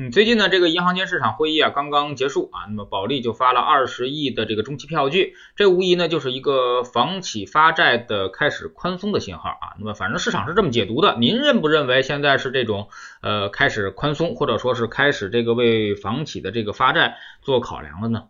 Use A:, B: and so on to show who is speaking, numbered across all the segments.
A: 嗯，最近呢，这个银行间市场会议啊刚刚结束啊，那么保利就发了二十亿的这个中期票据，这无疑呢就是一个房企发债的开始宽松的信号啊。那么反正市场是这么解读的，您认不认为现在是这种呃开始宽松，或者说是开始这个为房企的这个发债做考量了呢？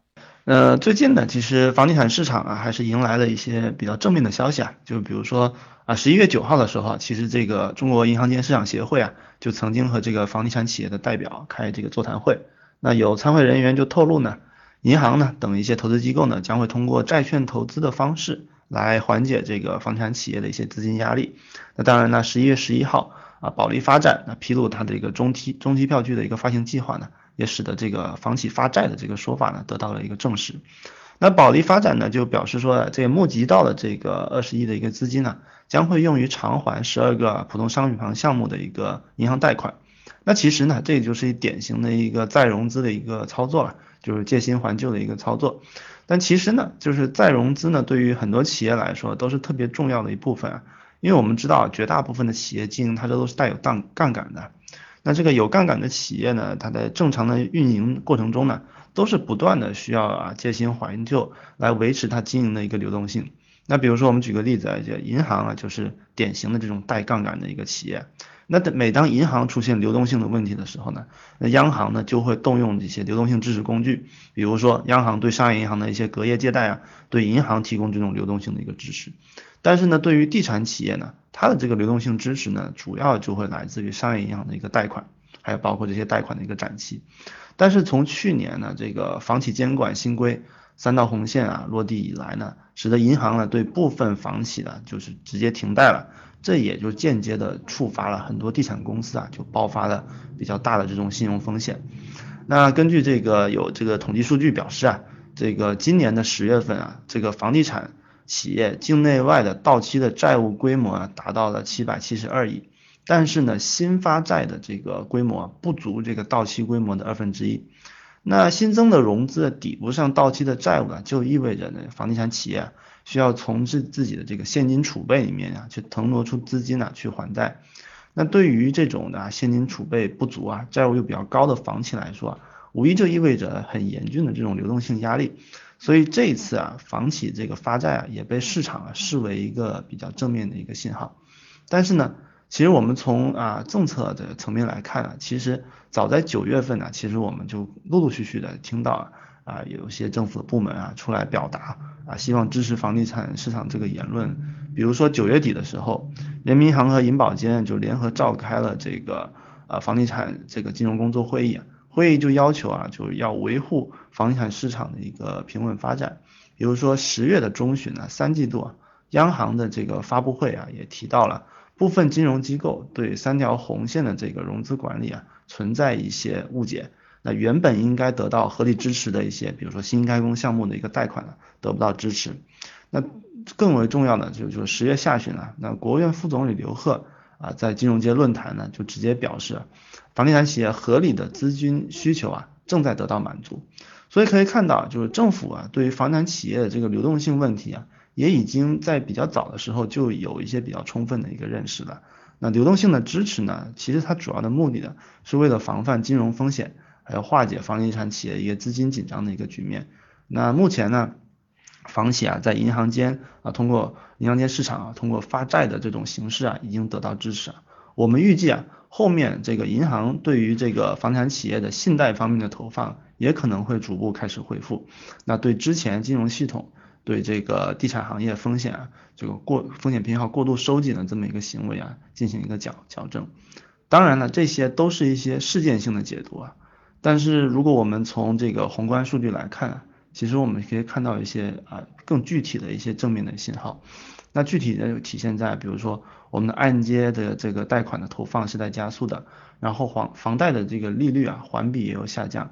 B: 呃，最近呢，其实房地产市场啊还是迎来了一些比较正面的消息啊，就比如说啊十一月九号的时候，其实这个中国银行间市场协会啊。就曾经和这个房地产企业的代表开这个座谈会，那有参会人员就透露呢，银行呢等一些投资机构呢将会通过债券投资的方式来缓解这个房产企业的一些资金压力。那当然呢，十一月十一号啊，保利发展那披露它的一个中期中期票据的一个发行计划呢，也使得这个房企发债的这个说法呢得到了一个证实。那保利发展呢就表示说，这个募集到的这个二十亿的一个资金呢，将会用于偿还十二个普通商品房项目的一个银行贷款。那其实呢，这也就是典型的一个再融资的一个操作了，就是借新还旧的一个操作。但其实呢，就是再融资呢，对于很多企业来说都是特别重要的一部分啊，因为我们知道绝大部分的企业经营它这都是带有杠杠杆的。那这个有杠杆的企业呢，它在正常的运营过程中呢，都是不断的需要啊借新还旧来维持它经营的一个流动性。那比如说我们举个例子啊，就银行啊，就是典型的这种带杠杆的一个企业。那每当银行出现流动性的问题的时候呢，那央行呢就会动用一些流动性支持工具，比如说央行对商业银行的一些隔夜借贷啊，对银行提供这种流动性的一个支持。但是呢，对于地产企业呢，它的这个流动性支持呢，主要就会来自于商业银行的一个贷款，还有包括这些贷款的一个展期。但是从去年呢，这个房企监管新规三道红线啊落地以来呢，使得银行呢对部分房企呢就是直接停贷了，这也就间接的触发了很多地产公司啊就爆发了比较大的这种信用风险。那根据这个有这个统计数据表示啊，这个今年的十月份啊，这个房地产企业境内外的到期的债务规模啊达到了七百七十二亿。但是呢，新发债的这个规模不足这个到期规模的二分之一，那新增的融资抵不上到期的债务啊，就意味着呢，房地产企业需要从自自己的这个现金储备里面啊，去腾挪出资金啊去还贷。那对于这种的现金储备不足啊，债务又比较高的房企来说，无疑就意味着很严峻的这种流动性压力。所以这一次啊，房企这个发债啊，也被市场啊视为一个比较正面的一个信号。但是呢，其实我们从啊政策的层面来看啊，其实早在九月份呢，其实我们就陆陆续续的听到啊有些政府部门啊出来表达啊希望支持房地产市场这个言论。比如说九月底的时候，人民银行和银保监就联合召开了这个呃房地产这个金融工作会议，会议就要求啊就是要维护房地产市场的一个平稳发展。比如说十月的中旬呢，三季度啊央行的这个发布会啊也提到了。部分金融机构对三条红线的这个融资管理啊存在一些误解，那原本应该得到合理支持的一些，比如说新开工项目的一个贷款呢得不到支持。那更为重要的就是就是十月下旬啊，那国务院副总理刘鹤啊在金融街论坛呢就直接表示，房地产企业合理的资金需求啊正在得到满足。所以可以看到，就是政府啊对于房产企业的这个流动性问题啊。也已经在比较早的时候就有一些比较充分的一个认识了。那流动性的支持呢，其实它主要的目的呢，是为了防范金融风险，还有化解房地产企业一个资金紧张的一个局面。那目前呢，房企啊在银行间啊通过银行间市场啊通过发债的这种形式啊已经得到支持。我们预计啊后面这个银行对于这个房产企业的信贷方面的投放也可能会逐步开始恢复。那对之前金融系统。对这个地产行业风险啊，这个过风险偏好过度收紧的这么一个行为啊，进行一个矫矫正。当然了，这些都是一些事件性的解读啊。但是如果我们从这个宏观数据来看，其实我们可以看到一些啊更具体的一些正面的信号。那具体的体现在，比如说我们的按揭的这个贷款的投放是在加速的，然后房房贷的这个利率啊环比也有下降。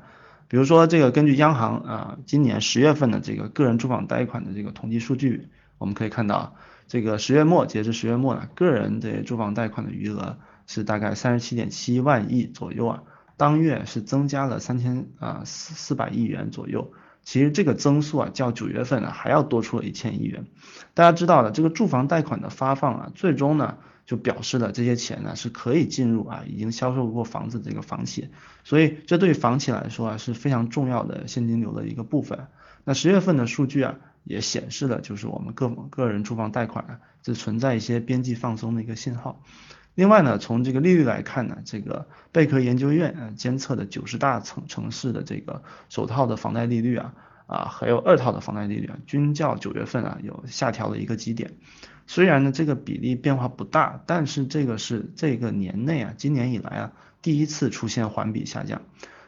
B: 比如说，这个根据央行啊今年十月份的这个个人住房贷款的这个统计数据，我们可以看到，这个十月末截至十月末呢，个人的住房贷款的余额是大概三十七点七万亿左右啊，当月是增加了三千啊四四百亿元左右。其实这个增速啊，较九月份呢还要多出了一千亿元。大家知道的，这个住房贷款的发放啊，最终呢就表示了这些钱呢是可以进入啊已经销售过房子这个房企，所以这对房企来说啊是非常重要的现金流的一个部分。那十月份的数据啊也显示了，就是我们个个人住房贷款啊是存在一些边际放松的一个信号。另外呢，从这个利率来看呢，这个贝壳研究院啊监测的九十大城城市的这个首套的房贷利率啊啊，还有二套的房贷利率啊，均较九月份啊有下调了一个基点。虽然呢这个比例变化不大，但是这个是这个年内啊今年以来啊第一次出现环比下降。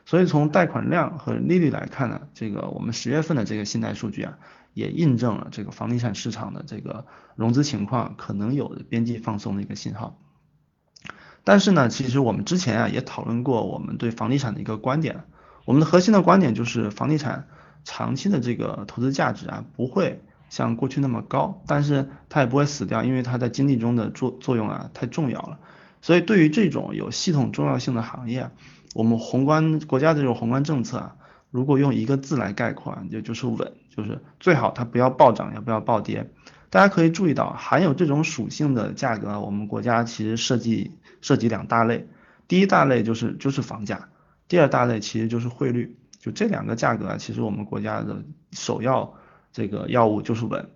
B: 所以从贷款量和利率来看呢，这个我们十月份的这个信贷数据啊，也印证了这个房地产市场的这个融资情况可能有边际放松的一个信号。但是呢，其实我们之前啊也讨论过我们对房地产的一个观点，我们的核心的观点就是房地产长期的这个投资价值啊不会像过去那么高，但是它也不会死掉，因为它在经济中的作作用啊太重要了。所以对于这种有系统重要性的行业，我们宏观国家的这种宏观政策啊，如果用一个字来概括，就就是稳，就是最好它不要暴涨，也不要暴跌。大家可以注意到，含有这种属性的价格，我们国家其实设计涉及两大类，第一大类就是就是房价，第二大类其实就是汇率，就这两个价格啊，其实我们国家的首要这个药物就是稳。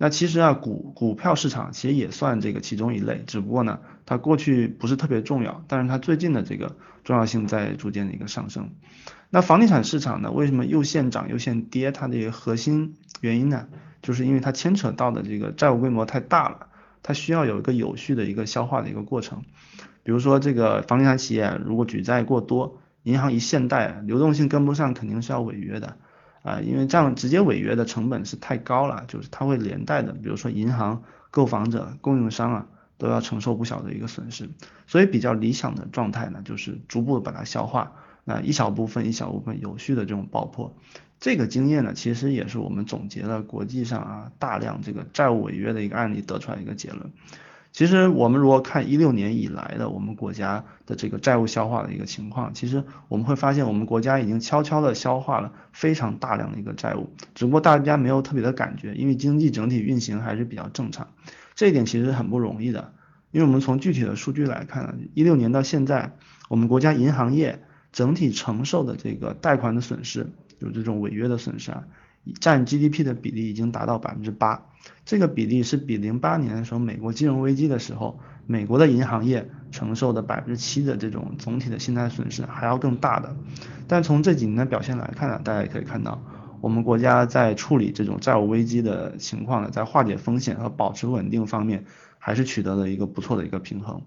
B: 那其实啊，股股票市场其实也算这个其中一类，只不过呢，它过去不是特别重要，但是它最近的这个重要性在逐渐的一个上升。那房地产市场呢，为什么又现涨又现跌？它的一个核心原因呢，就是因为它牵扯到的这个债务规模太大了，它需要有一个有序的一个消化的一个过程。比如说这个房地产企业如果举债过多，银行一限贷，流动性跟不上，肯定是要违约的。啊，因为这样直接违约的成本是太高了，就是它会连带的，比如说银行、购房者、供应商啊，都要承受不小的一个损失。所以比较理想的状态呢，就是逐步把它消化，那一小部分一小部分有序的这种爆破。这个经验呢，其实也是我们总结了国际上啊大量这个债务违约的一个案例得出来一个结论。其实我们如果看一六年以来的我们国家的这个债务消化的一个情况，其实我们会发现我们国家已经悄悄的消化了非常大量的一个债务，只不过大家没有特别的感觉，因为经济整体运行还是比较正常，这一点其实很不容易的，因为我们从具体的数据来看，一六年到现在，我们国家银行业整体承受的这个贷款的损失，有这种违约的损失啊。占 GDP 的比例已经达到百分之八，这个比例是比零八年的时候美国金融危机的时候，美国的银行业承受的百分之七的这种总体的信贷损失还要更大的。但从这几年的表现来看呢，大家也可以看到，我们国家在处理这种债务危机的情况呢，在化解风险和保持稳定方面，还是取得了一个不错的一个平衡。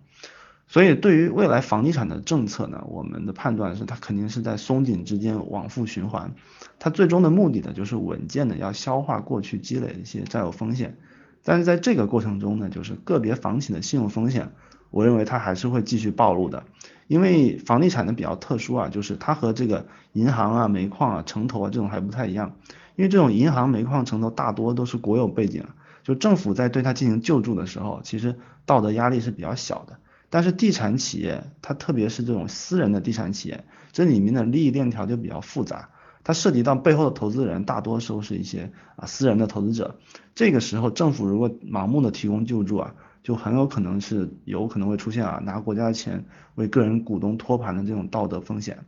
B: 所以对于未来房地产的政策呢，我们的判断是它肯定是在松紧之间往复循环，它最终的目的呢就是稳健的要消化过去积累的一些债务风险，但是在这个过程中呢，就是个别房企的信用风险，我认为它还是会继续暴露的，因为房地产的比较特殊啊，就是它和这个银行啊、煤矿啊、城投啊这种还不太一样，因为这种银行、煤矿、城投大多都是国有背景，就政府在对它进行救助的时候，其实道德压力是比较小的。但是地产企业，它特别是这种私人的地产企业，这里面的利益链条就比较复杂，它涉及到背后的投资人，大多数是一些啊私人的投资者。这个时候，政府如果盲目的提供救助啊，就很有可能是有可能会出现啊拿国家的钱为个人股东托盘的这种道德风险。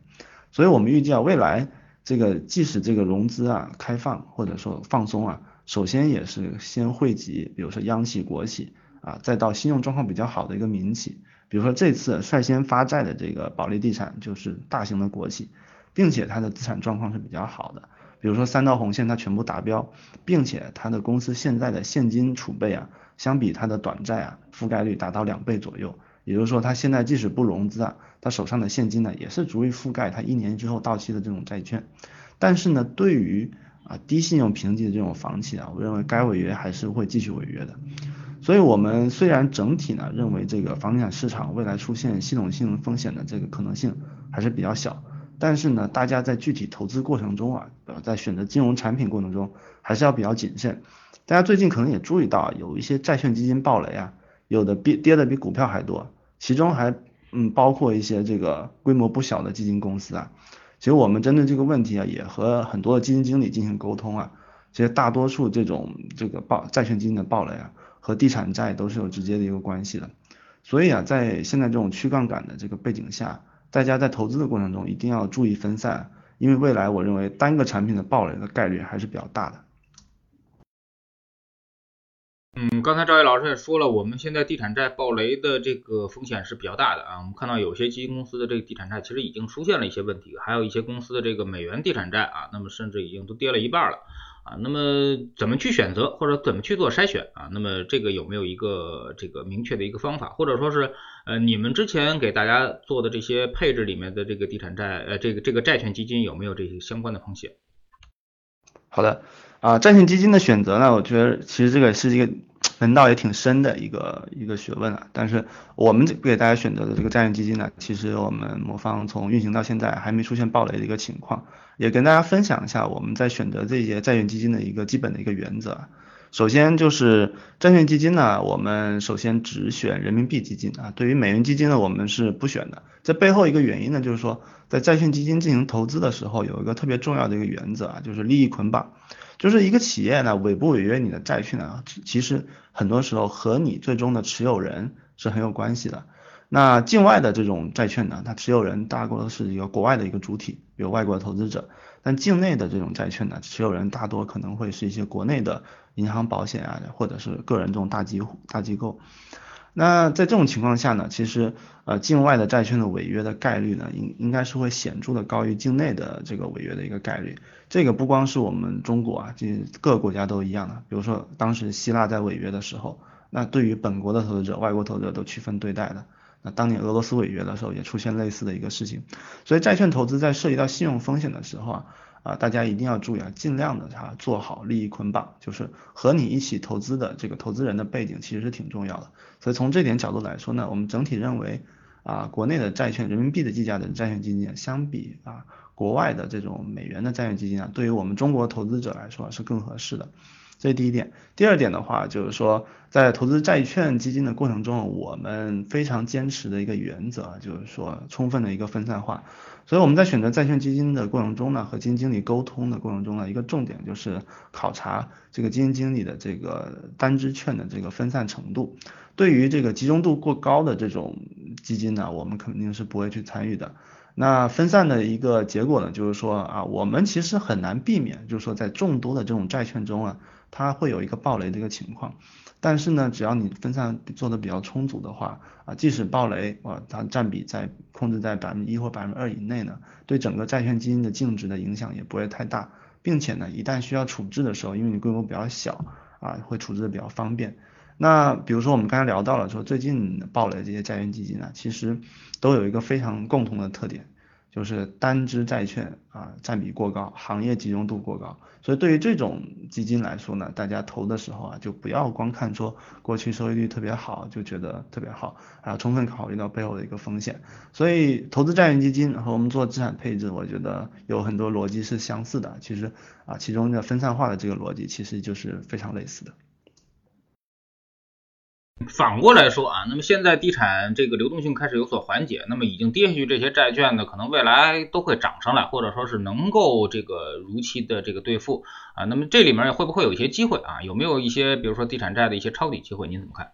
B: 所以我们预计啊，未来这个即使这个融资啊开放或者说放松啊，首先也是先惠及，比如说央企、国企啊，再到信用状况比较好的一个民企。比如说这次率先发债的这个保利地产就是大型的国企，并且它的资产状况是比较好的。比如说三道红线它全部达标，并且它的公司现在的现金储备啊，相比它的短债啊覆盖率达到两倍左右。也就是说它现在即使不融资啊，它手上的现金呢也是足以覆盖它一年之后到期的这种债券。但是呢，对于啊低信用评级的这种房企啊，我认为该违约还是会继续违约的。所以，我们虽然整体呢认为这个房地产市场未来出现系统性风险的这个可能性还是比较小，但是呢，大家在具体投资过程中啊，呃，在选择金融产品过程中还是要比较谨慎。大家最近可能也注意到，有一些债券基金暴雷啊，有的跌跌的比股票还多，其中还嗯，包括一些这个规模不小的基金公司啊，其实我们针对这个问题啊，也和很多的基金经理进行沟通啊，其实大多数这种这个暴债券基金的暴雷啊，和地产债都是有直接的一个关系的。所以啊，在现在这种去杠杆的这个背景下，大家在投资的过程中一定要注意分散，因为未来我认为单个产品的暴雷的概率还是比较大的。
A: 嗯，刚才赵毅老师也说了，我们现在地产债暴雷的这个风险是比较大的啊。我们看到有些基金公司的这个地产债其实已经出现了一些问题，还有一些公司的这个美元地产债啊，那么甚至已经都跌了一半了啊。那么怎么去选择或者怎么去做筛选啊？那么这个有没有一个这个明确的一个方法，或者说是呃你们之前给大家做的这些配置里面的这个地产债呃这个这个债券基金有没有这些相关的风险？
B: 好的。啊，债券基金的选择呢，我觉得其实这个是一个门道也挺深的一个一个学问啊。但是我们给大家选择的这个债券基金呢，其实我们魔方从运行到现在还没出现暴雷的一个情况，也跟大家分享一下我们在选择这些债券基金的一个基本的一个原则。首先就是债券基金呢，我们首先只选人民币基金啊，对于美元基金呢，我们是不选的。这背后一个原因呢，就是说在债券基金进行投资的时候，有一个特别重要的一个原则啊，就是利益捆绑。就是一个企业呢，违不违约你的债券呢，其实很多时候和你最终的持有人是很有关系的。那境外的这种债券呢，它持有人大多是一个国外的一个主体，有外国的投资者。但境内的这种债券呢，持有人大多可能会是一些国内的银行、保险啊，或者是个人这种大机大机构。那在这种情况下呢，其实呃境外的债券的违约的概率呢，应应该是会显著的高于境内的这个违约的一个概率。这个不光是我们中国啊，这各个国家都一样的。比如说当时希腊在违约的时候，那对于本国的投资者、外国投资者都区分对待的。那当年俄罗斯违约的时候，也出现类似的一个事情。所以债券投资在涉及到信用风险的时候啊。啊，大家一定要注意啊，尽量的哈做好利益捆绑，就是和你一起投资的这个投资人的背景其实是挺重要的。所以从这点角度来说呢，我们整体认为啊，国内的债券人民币的计价的债券基金相比啊国外的这种美元的债券基金啊，对于我们中国投资者来说是更合适的。这是第一点。第二点的话，就是说在投资债券基金的过程中，我们非常坚持的一个原则，就是说充分的一个分散化。所以我们在选择债券基金的过程中呢，和基金经理沟通的过程中呢，一个重点就是考察这个基金经理的这个单支券的这个分散程度。对于这个集中度过高的这种基金呢，我们肯定是不会去参与的。那分散的一个结果呢，就是说啊，我们其实很难避免，就是说在众多的这种债券中啊。它会有一个暴雷的一个情况，但是呢，只要你分散做的比较充足的话，啊，即使暴雷，啊，它占比在控制在百分之一或百分之二以内呢，对整个债券基金的净值的影响也不会太大，并且呢，一旦需要处置的时候，因为你规模比较小，啊，会处置的比较方便。那比如说我们刚才聊到了说最近暴雷这些债券基金呢，其实都有一个非常共同的特点。就是单只债券啊占比过高，行业集中度过高，所以对于这种基金来说呢，大家投的时候啊，就不要光看说过去收益率特别好就觉得特别好，还要充分考虑到背后的一个风险。所以投资债券基金和我们做资产配置，我觉得有很多逻辑是相似的。其实啊，其中的分散化的这个逻辑其实就是非常类似的。
A: 反过来说啊，那么现在地产这个流动性开始有所缓解，那么已经跌下去这些债券呢，可能未来都会涨上来，或者说是能够这个如期的这个兑付啊。那么这里面会不会有一些机会啊？有没有一些比如说地产债的一些抄底机会？您怎么看？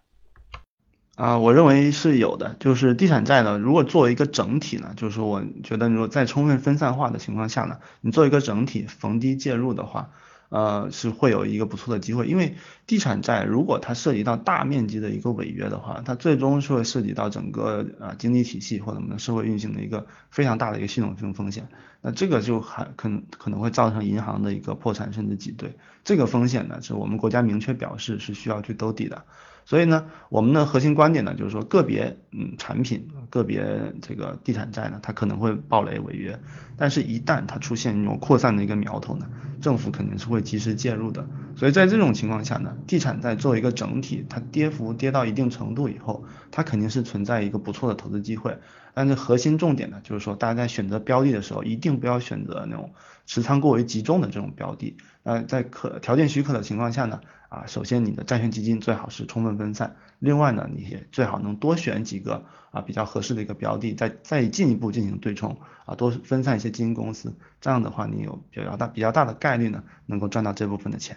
B: 啊，我认为是有的。就是地产债呢，如果作为一个整体呢，就是我觉得如果在充分分散化的情况下呢，你做一个整体逢低介入的话。呃，是会有一个不错的机会，因为地产债如果它涉及到大面积的一个违约的话，它最终是会涉及到整个啊经济体系或者我们的社会运行的一个非常大的一个系统性风险，那这个就还可能可能会造成银行的一个破产甚至挤兑，这个风险呢是我们国家明确表示是需要去兜底的。所以呢，我们的核心观点呢，就是说个别嗯产品、个别这个地产债呢，它可能会暴雷违约，但是一旦它出现那种扩散的一个苗头呢，政府肯定是会及时介入的。所以在这种情况下呢，地产债作为一个整体，它跌幅跌到一定程度以后，它肯定是存在一个不错的投资机会。但是核心重点呢，就是说大家在选择标的的时候，一定不要选择那种持仓过于集中的这种标的。呃，在可条件许可的情况下呢，啊，首先你的债券基金最好是充分分散，另外呢，你也最好能多选几个啊比较合适的一个标的，再再进一步进行对冲啊，多分散一些基金公司，这样的话你有比较大比较大的概率呢，能够赚到这部分的钱。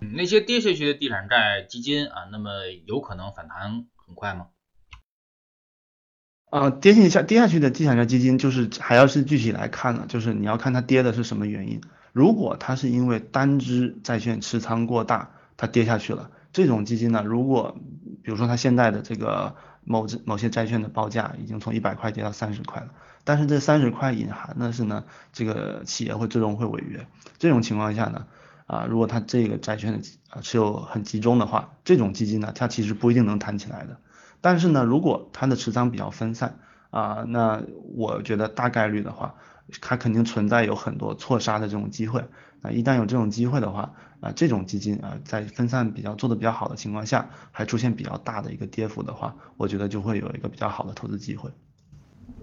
A: 那些跌下去的地产债基金啊，那么有可能反弹很快吗？
B: 啊，跌下跌下去的地产债基金，就是还要是具体来看呢，就是你要看它跌的是什么原因。如果它是因为单只债券持仓过大，它跌下去了，这种基金呢，如果比如说它现在的这个某某些债券的报价已经从一百块跌到三十块了，但是这三十块隐含的是呢，这个企业会最终会违约，这种情况下呢，啊，如果它这个债券的啊持有很集中的话，这种基金呢，它其实不一定能弹起来的。但是呢，如果它的持仓比较分散啊，那我觉得大概率的话，它肯定存在有很多错杀的这种机会啊。一旦有这种机会的话啊，这种基金啊，在分散比较做的比较好的情况下，还出现比较大的一个跌幅的话，我觉得就会有一个比较好的投资机会。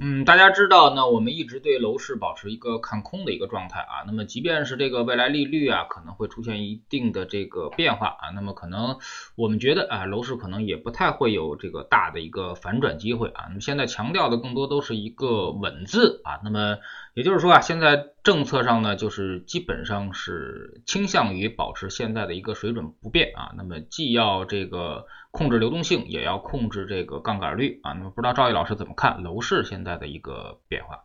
A: 嗯，大家知道，那我们一直对楼市保持一个看空的一个状态啊。那么，即便是这个未来利率啊，可能会出现一定的这个变化啊，那么可能我们觉得啊，楼市可能也不太会有这个大的一个反转机会啊。那么现在强调的更多都是一个稳字啊。那么也就是说啊，现在政策上呢，就是基本上是倾向于保持现在的一个水准不变啊。那么既要这个。控制流动性也要控制这个杠杆率啊，那么不知道赵毅老师怎么看楼市现在的一个变化？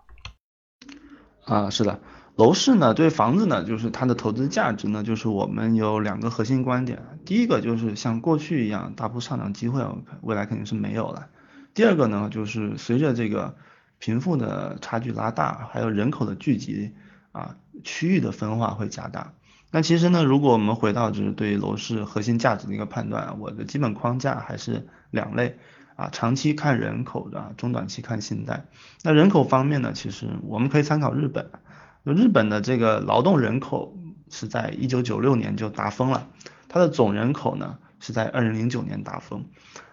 B: 啊，是的，楼市呢对房子呢就是它的投资价值呢就是我们有两个核心观点，第一个就是像过去一样大幅上涨机会未来肯定是没有了，第二个呢就是随着这个贫富的差距拉大，还有人口的聚集啊，区域的分化会加大。那其实呢，如果我们回到就是对楼市核心价值的一个判断，我的基本框架还是两类啊，长期看人口的，中短期看信贷。那人口方面呢，其实我们可以参考日本，日本的这个劳动人口是在一九九六年就达峰了，它的总人口呢是在二零零九年达峰。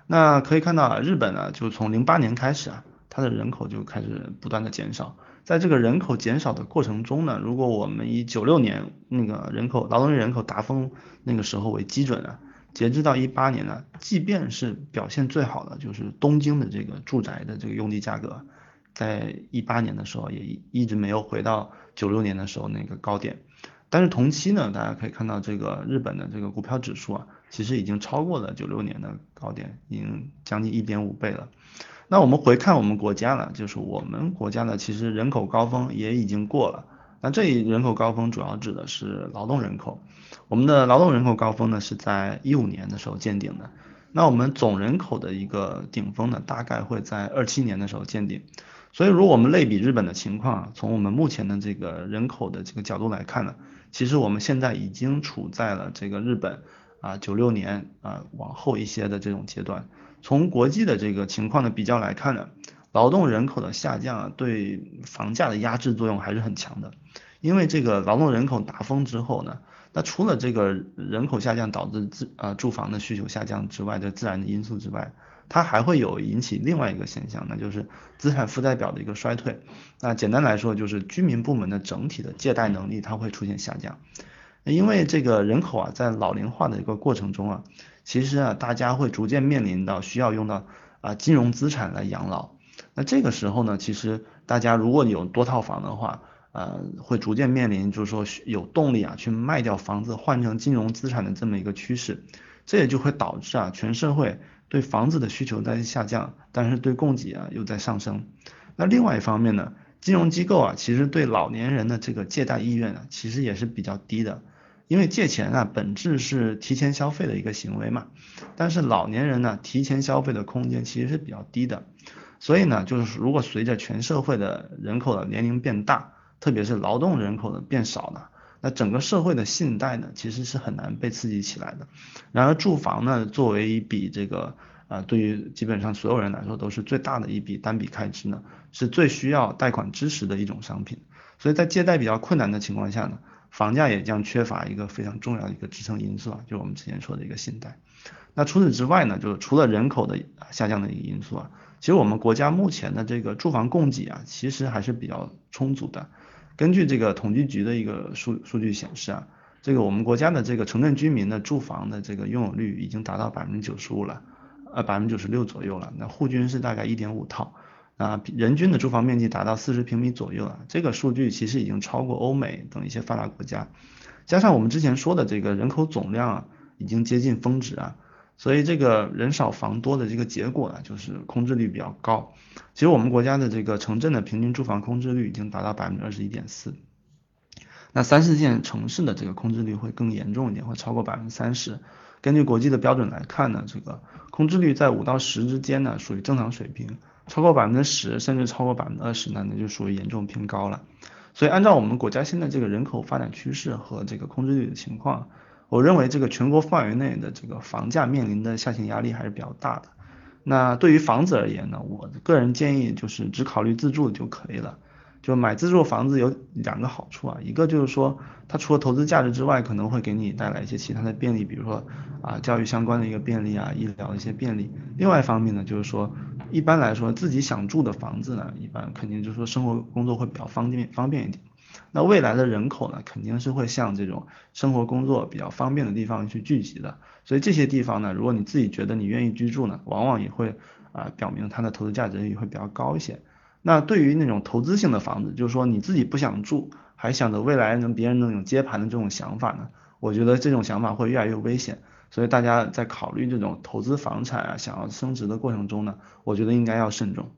B: 那可以看到啊，日本呢就从零八年开始啊，它的人口就开始不断的减少。在这个人口减少的过程中呢，如果我们以九六年那个人口劳动力人口达峰那个时候为基准啊，截至到一八年呢，即便是表现最好的就是东京的这个住宅的这个用地价格，在一八年的时候也一直没有回到九六年的时候那个高点，但是同期呢，大家可以看到这个日本的这个股票指数啊，其实已经超过了九六年的高点，已经将近一点五倍了。那我们回看我们国家呢，就是我们国家呢，其实人口高峰也已经过了。那这一人口高峰主要指的是劳动人口，我们的劳动人口高峰呢是在一五年的时候见顶的。那我们总人口的一个顶峰呢，大概会在二七年的时候见顶。所以，如果我们类比日本的情况啊，从我们目前的这个人口的这个角度来看呢，其实我们现在已经处在了这个日本啊九六年啊往后一些的这种阶段。从国际的这个情况的比较来看呢，劳动人口的下降啊对房价的压制作用还是很强的。因为这个劳动人口达峰之后呢，那除了这个人口下降导致自呃住房的需求下降之外的自然的因素之外，它还会有引起另外一个现象，那就是资产负债表的一个衰退。那简单来说就是居民部门的整体的借贷能力它会出现下降。因为这个人口啊在老龄化的一个过程中啊。其实啊，大家会逐渐面临到需要用到啊金融资产来养老。那这个时候呢，其实大家如果有多套房的话，呃，会逐渐面临就是说有动力啊去卖掉房子换成金融资产的这么一个趋势。这也就会导致啊全社会对房子的需求在下降，但是对供给啊又在上升。那另外一方面呢，金融机构啊其实对老年人的这个借贷意愿啊其实也是比较低的。因为借钱啊，本质是提前消费的一个行为嘛，但是老年人呢，提前消费的空间其实是比较低的，所以呢，就是如果随着全社会的人口的年龄变大，特别是劳动人口的变少呢，那整个社会的信贷呢，其实是很难被刺激起来的。然而住房呢，作为一笔这个啊，对于基本上所有人来说都是最大的一笔单笔开支呢，是最需要贷款支持的一种商品，所以在借贷比较困难的情况下呢。房价也将缺乏一个非常重要的一个支撑因素啊，就是我们之前说的一个信贷。那除此之外呢，就是除了人口的下降的一个因素啊，其实我们国家目前的这个住房供给啊，其实还是比较充足的。根据这个统计局的一个数数据显示啊，这个我们国家的这个城镇居民的住房的这个拥有率已经达到百分之九十五了，呃百分之九十六左右了。那户均是大概一点五套，啊人均的住房面积达到四十平米左右啊。这个数据其实已经超过欧美等一些发达国家。加上我们之前说的这个人口总量啊，已经接近峰值啊。所以这个人少房多的这个结果呢，就是空置率比较高。其实我们国家的这个城镇的平均住房空置率已经达到百分之二十一点四，那三四线城市的这个空置率会更严重一点，会超过百分之三十。根据国际的标准来看呢，这个空置率在五到十之间呢，属于正常水平；超过百分之十，甚至超过百分之二十呢，那就属于严重偏高了。所以按照我们国家现在这个人口发展趋势和这个空置率的情况。我认为这个全国范围内的这个房价面临的下行压力还是比较大的。那对于房子而言呢，我个人建议就是只考虑自住就可以了。就买自住房子有两个好处啊，一个就是说它除了投资价值之外，可能会给你带来一些其他的便利，比如说啊教育相关的一个便利啊，医疗的一些便利。另外一方面呢，就是说一般来说自己想住的房子呢，一般肯定就是说生活工作会比较方便方便一点。那未来的人口呢，肯定是会向这种生活工作比较方便的地方去聚集的。所以这些地方呢，如果你自己觉得你愿意居住呢，往往也会啊表明它的投资价值也会比较高一些。那对于那种投资性的房子，就是说你自己不想住，还想着未来能别人能有接盘的这种想法呢，我觉得这种想法会越来越危险。所以大家在考虑这种投资房产啊，想要升值的过程中呢，我觉得应该要慎重。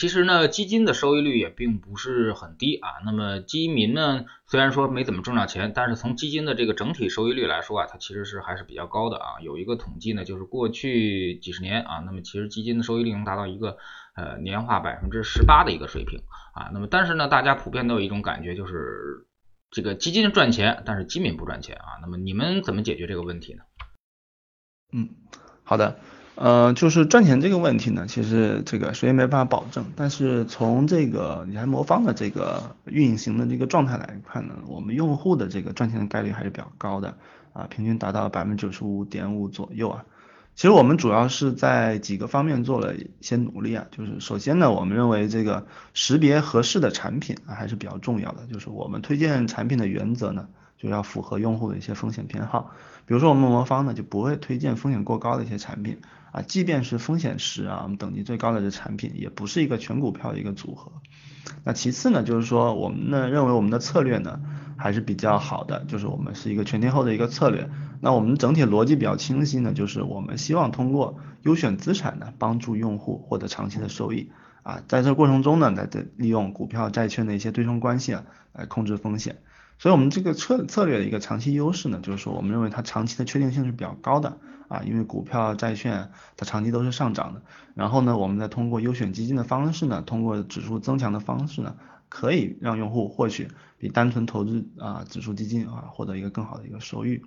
A: 其实呢，基金的收益率也并不是很低啊。那么基民呢，虽然说没怎么挣到钱，但是从基金的这个整体收益率来说啊，它其实是还是比较高的啊。有一个统计呢，就是过去几十年啊，那么其实基金的收益率能达到一个呃年化百分之十八的一个水平啊。那么但是呢，大家普遍都有一种感觉，就是这个基金赚钱，但是基民不赚钱啊。那么你们怎么解决这个问题呢？
B: 嗯，好的。呃，就是赚钱这个问题呢，其实这个谁也没办法保证。但是从这个理财魔方的这个运行的这个状态来看呢，我们用户的这个赚钱的概率还是比较高的啊，平均达到百分之九十五点五左右啊。其实我们主要是在几个方面做了一些努力啊，就是首先呢，我们认为这个识别合适的产品啊还是比较重要的，就是我们推荐产品的原则呢，就要符合用户的一些风险偏好。比如说我们魔方呢就不会推荐风险过高的一些产品。啊，即便是风险十啊，我们等级最高的这产品，也不是一个全股票的一个组合。那其次呢，就是说我们呢认为我们的策略呢还是比较好的，就是我们是一个全天候的一个策略。那我们整体逻辑比较清晰呢，就是我们希望通过优选资产呢，帮助用户获得长期的收益。啊，在这过程中呢，来利用股票债券的一些对冲关系啊，来控制风险。所以我们这个策策略的一个长期优势呢，就是说我们认为它长期的确定性是比较高的。啊，因为股票、债券它长期都是上涨的，然后呢，我们再通过优选基金的方式呢，通过指数增强的方式呢，可以让用户获取比单纯投资啊指数基金啊获得一个更好的一个收益。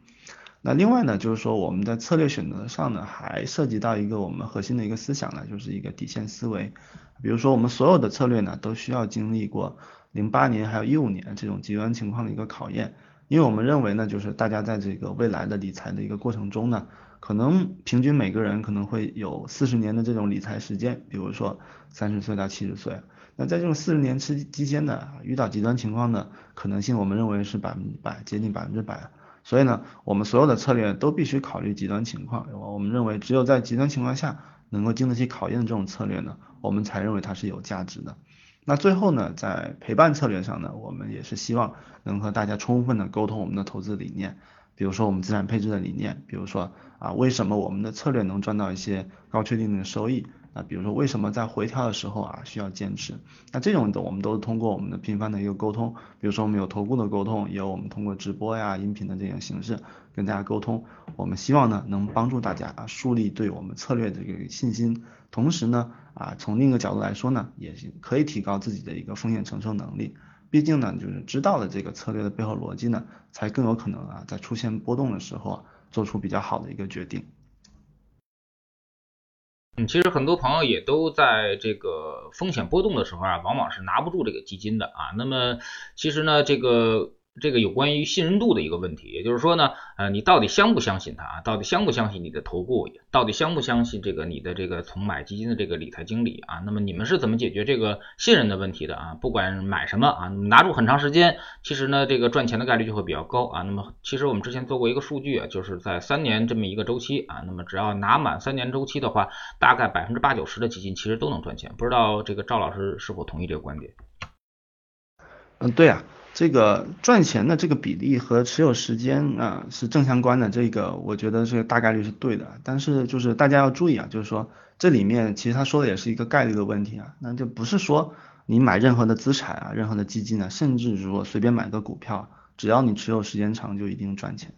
B: 那另外呢，就是说我们在策略选择上呢，还涉及到一个我们核心的一个思想呢，就是一个底线思维。比如说我们所有的策略呢，都需要经历过零八年还有一五年这种极端情况的一个考验，因为我们认为呢，就是大家在这个未来的理财的一个过程中呢。可能平均每个人可能会有四十年的这种理财时间，比如说三十岁到七十岁，那在这种四十年期期间呢，遇到极端情况的可能性，我们认为是百分之百，接近百分之百。所以呢，我们所有的策略都必须考虑极端情况。我们认为，只有在极端情况下能够经得起考验的这种策略呢，我们才认为它是有价值的。那最后呢，在陪伴策略上呢，我们也是希望能和大家充分的沟通我们的投资理念。比如说我们资产配置的理念，比如说啊，为什么我们的策略能赚到一些高确定的收益？啊，比如说为什么在回调的时候啊需要坚持？那这种的我们都是通过我们的频繁的一个沟通，比如说我们有头部的沟通，也有我们通过直播呀、音频的这种形式跟大家沟通。我们希望呢能帮助大家啊树立对我们策略的这个信心，同时呢啊从另一个角度来说呢，也是可以提高自己的一个风险承受能力。毕竟呢，就是知道了这个策略的背后逻辑呢，才更有可能啊，在出现波动的时候啊，做出比较好的一个决定。
A: 嗯，其实很多朋友也都在这个风险波动的时候啊，往往是拿不住这个基金的啊。那么其实呢，这个这个有关于信任度的一个问题，也就是说呢，呃，你到底相不相信他？到底相不相信你的投顾？到底相不相信这个你的这个从买基金的这个理财经理啊？那么你们是怎么解决这个信任的问题的啊？不管买什么啊，拿住很长时间，其实呢，这个赚钱的概率就会比较高啊。那么其实我们之前做过一个数据啊，就是在三年这么一个周期啊，那么只要拿满三年周期的话，大概百分之八九十的基金其实都能赚钱。不知道这个赵老师是否同意这个观点？
B: 嗯，对啊。这个赚钱的这个比例和持有时间啊是正相关的，这个我觉得这个大概率是对的。但是就是大家要注意啊，就是说这里面其实他说的也是一个概率的问题啊，那就不是说你买任何的资产啊、任何的基金啊，甚至如果随便买个股票，只要你持有时间长就一定赚钱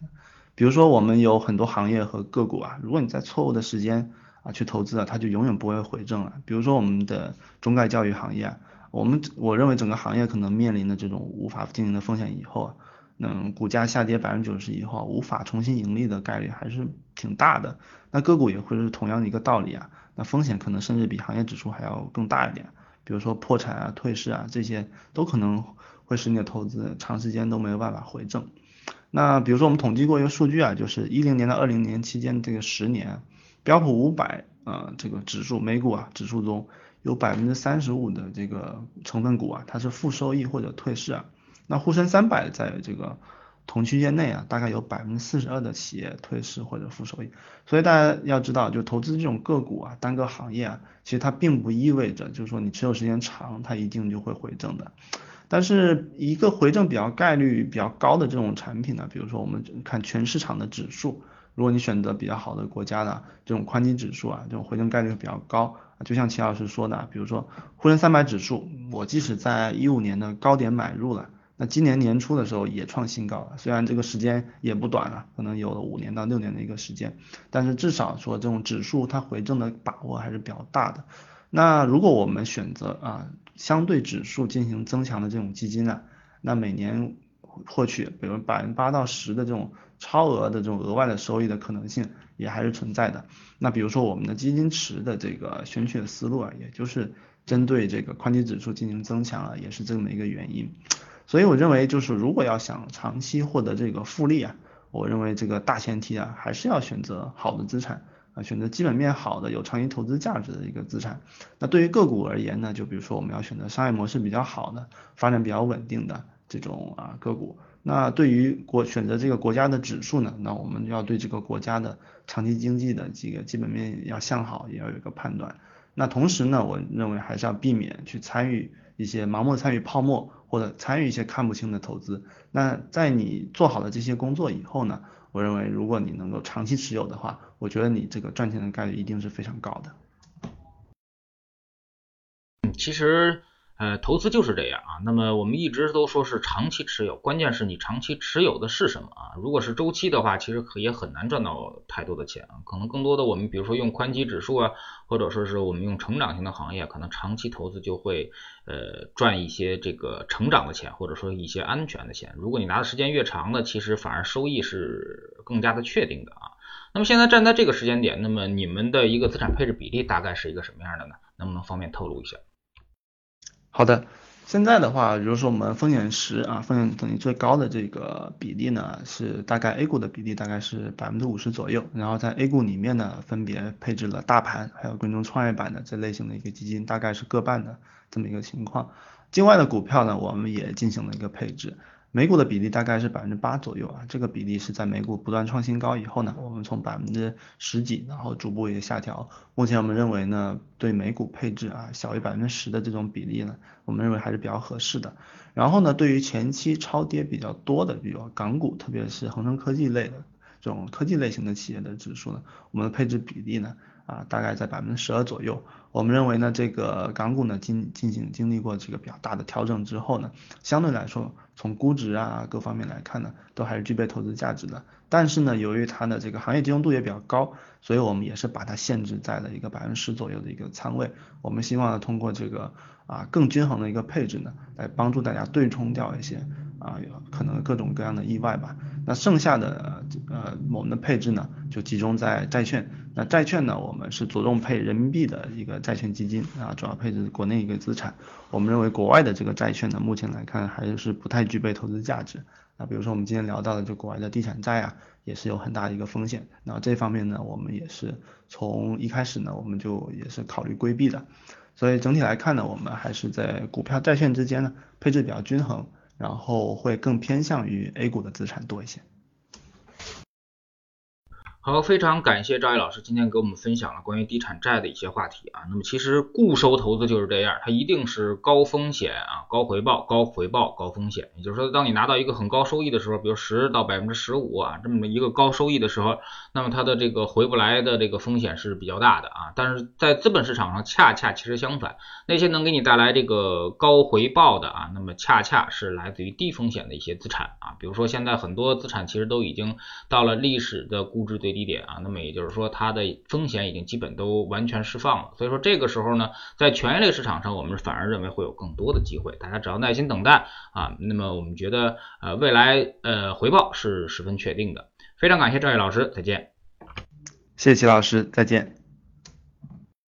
B: 比如说我们有很多行业和个股啊，如果你在错误的时间啊去投资啊，它就永远不会回正了。比如说我们的中概教育行业啊。我们我认为整个行业可能面临的这种无法经营的风险以后，嗯，股价下跌百分之九十以后无法重新盈利的概率还是挺大的。那个股也会是同样的一个道理啊，那风险可能甚至比行业指数还要更大一点。比如说破产啊、退市啊这些都可能会使你的投资长时间都没有办法回正。那比如说我们统计过一个数据啊，就是一零年到二零年期间这个十年，标普五百啊这个指数美股啊指数中。有百分之三十五的这个成分股啊，它是负收益或者退市啊。那沪深三百在这个同区间内啊，大概有百分之四十二的企业退市或者负收益。所以大家要知道，就投资这种个股啊，单个行业啊，其实它并不意味着就是说你持有时间长，它一定就会回正的。但是一个回正比较概率比较高的这种产品呢，比如说我们看全市场的指数，如果你选择比较好的国家的这种宽基指数啊，这种回正概率比较高。就像齐老师说的，比如说沪深三百指数，我即使在一五年的高点买入了，那今年年初的时候也创新高了。虽然这个时间也不短了，可能有了五年到六年的一个时间，但是至少说这种指数它回正的把握还是比较大的。那如果我们选择啊相对指数进行增强的这种基金呢，那每年获取比如百分之八到十的这种超额的这种额外的收益的可能性。也还是存在的。那比如说我们的基金池的这个选取的思路啊，也就是针对这个宽基指数进行增强啊，也是这么一个原因。所以我认为就是如果要想长期获得这个复利啊，我认为这个大前提啊，还是要选择好的资产啊，选择基本面好的、有长期投资价值的一个资产。那对于个股而言呢，就比如说我们要选择商业模式比较好的、发展比较稳定的这种啊个股。那对于国选择这个国家的指数呢，那我们要对这个国家的长期经济的这个基本面要向好，也要有一个判断。那同时呢，我认为还是要避免去参与一些盲目参与泡沫或者参与一些看不清的投资。那在你做好了这些工作以后呢，我认为如果你能够长期持有的话，我觉得你这个赚钱的概率一定是非常高的。
A: 嗯，其实。呃，投资就是这样啊。那么我们一直都说是长期持有，关键是你长期持有的是什么啊？如果是周期的话，其实也很难赚到太多的钱啊。可能更多的我们比如说用宽基指数啊，或者说是我们用成长型的行业，可能长期投资就会呃赚一些这个成长的钱，或者说一些安全的钱。如果你拿的时间越长呢，其实反而收益是更加的确定的啊。那么现在站在这个时间点，那么你们的一个资产配置比例大概是一个什么样的呢？能不能方便透露一下？
B: 好的，现在的话，比如说我们风险十啊，风险等级最高的这个比例呢，是大概 A 股的比例大概是百分之五十左右，然后在 A 股里面呢，分别配置了大盘还有跟踪创业板的这类型的一个基金，大概是各半的这么一个情况。境外的股票呢，我们也进行了一个配置。美股的比例大概是百分之八左右啊，这个比例是在美股不断创新高以后呢，我们从百分之十几，然后逐步也下调。目前我们认为呢，对美股配置啊小于百分之十的这种比例呢，我们认为还是比较合适的。然后呢，对于前期超跌比较多的，比如港股，特别是恒生科技类的这种科技类型的企业的指数呢，我们的配置比例呢，啊大概在百分之十二左右。我们认为呢，这个港股呢经进行经历过这个比较大的调整之后呢，相对来说从估值啊各方面来看呢，都还是具备投资价值的。但是呢，由于它的这个行业集中度也比较高，所以我们也是把它限制在了一个百分之十左右的一个仓位。我们希望呢，通过这个啊更均衡的一个配置呢，来帮助大家对冲掉一些啊有可能各种各样的意外吧。那剩下的呃我们的配置呢，就集中在债券那债券呢，我们是着重配人民币的一个债券基金啊，主要配置国内一个资产。我们认为国外的这个债券呢，目前来看还是不太具备投资价值。那比如说我们今天聊到的就国外的地产债啊，也是有很大的一个风险。那这方面呢，我们也是从一开始呢，我们就也是考虑规避的。所以整体来看呢，我们还是在股票、债券之间呢配置比较均衡，然后会更偏向于 A 股的资产多一些。
A: 好，非常感谢赵毅老师今天给我们分享了关于地产债的一些话题啊。那么其实固收投资就是这样，它一定是高风险啊，高回报，高回报，高风险。也就是说，当你拿到一个很高收益的时候，比如十到百分之十五啊，这么一个高收益的时候，那么它的这个回不来的这个风险是比较大的啊。但是在资本市场上，恰恰其实相反，那些能给你带来这个高回报的啊，那么恰恰是来自于低风险的一些资产啊。比如说现在很多资产其实都已经到了历史的估值最低低点啊，那么也就是说它的风险已经基本都完全释放了，所以说这个时候呢，在权益类市场上，我们反而认为会有更多的机会，大家只要耐心等待啊，那么我们觉得呃未来呃回报是十分确定的，非常感谢赵毅老师，再见，
B: 谢谢齐老师，再见。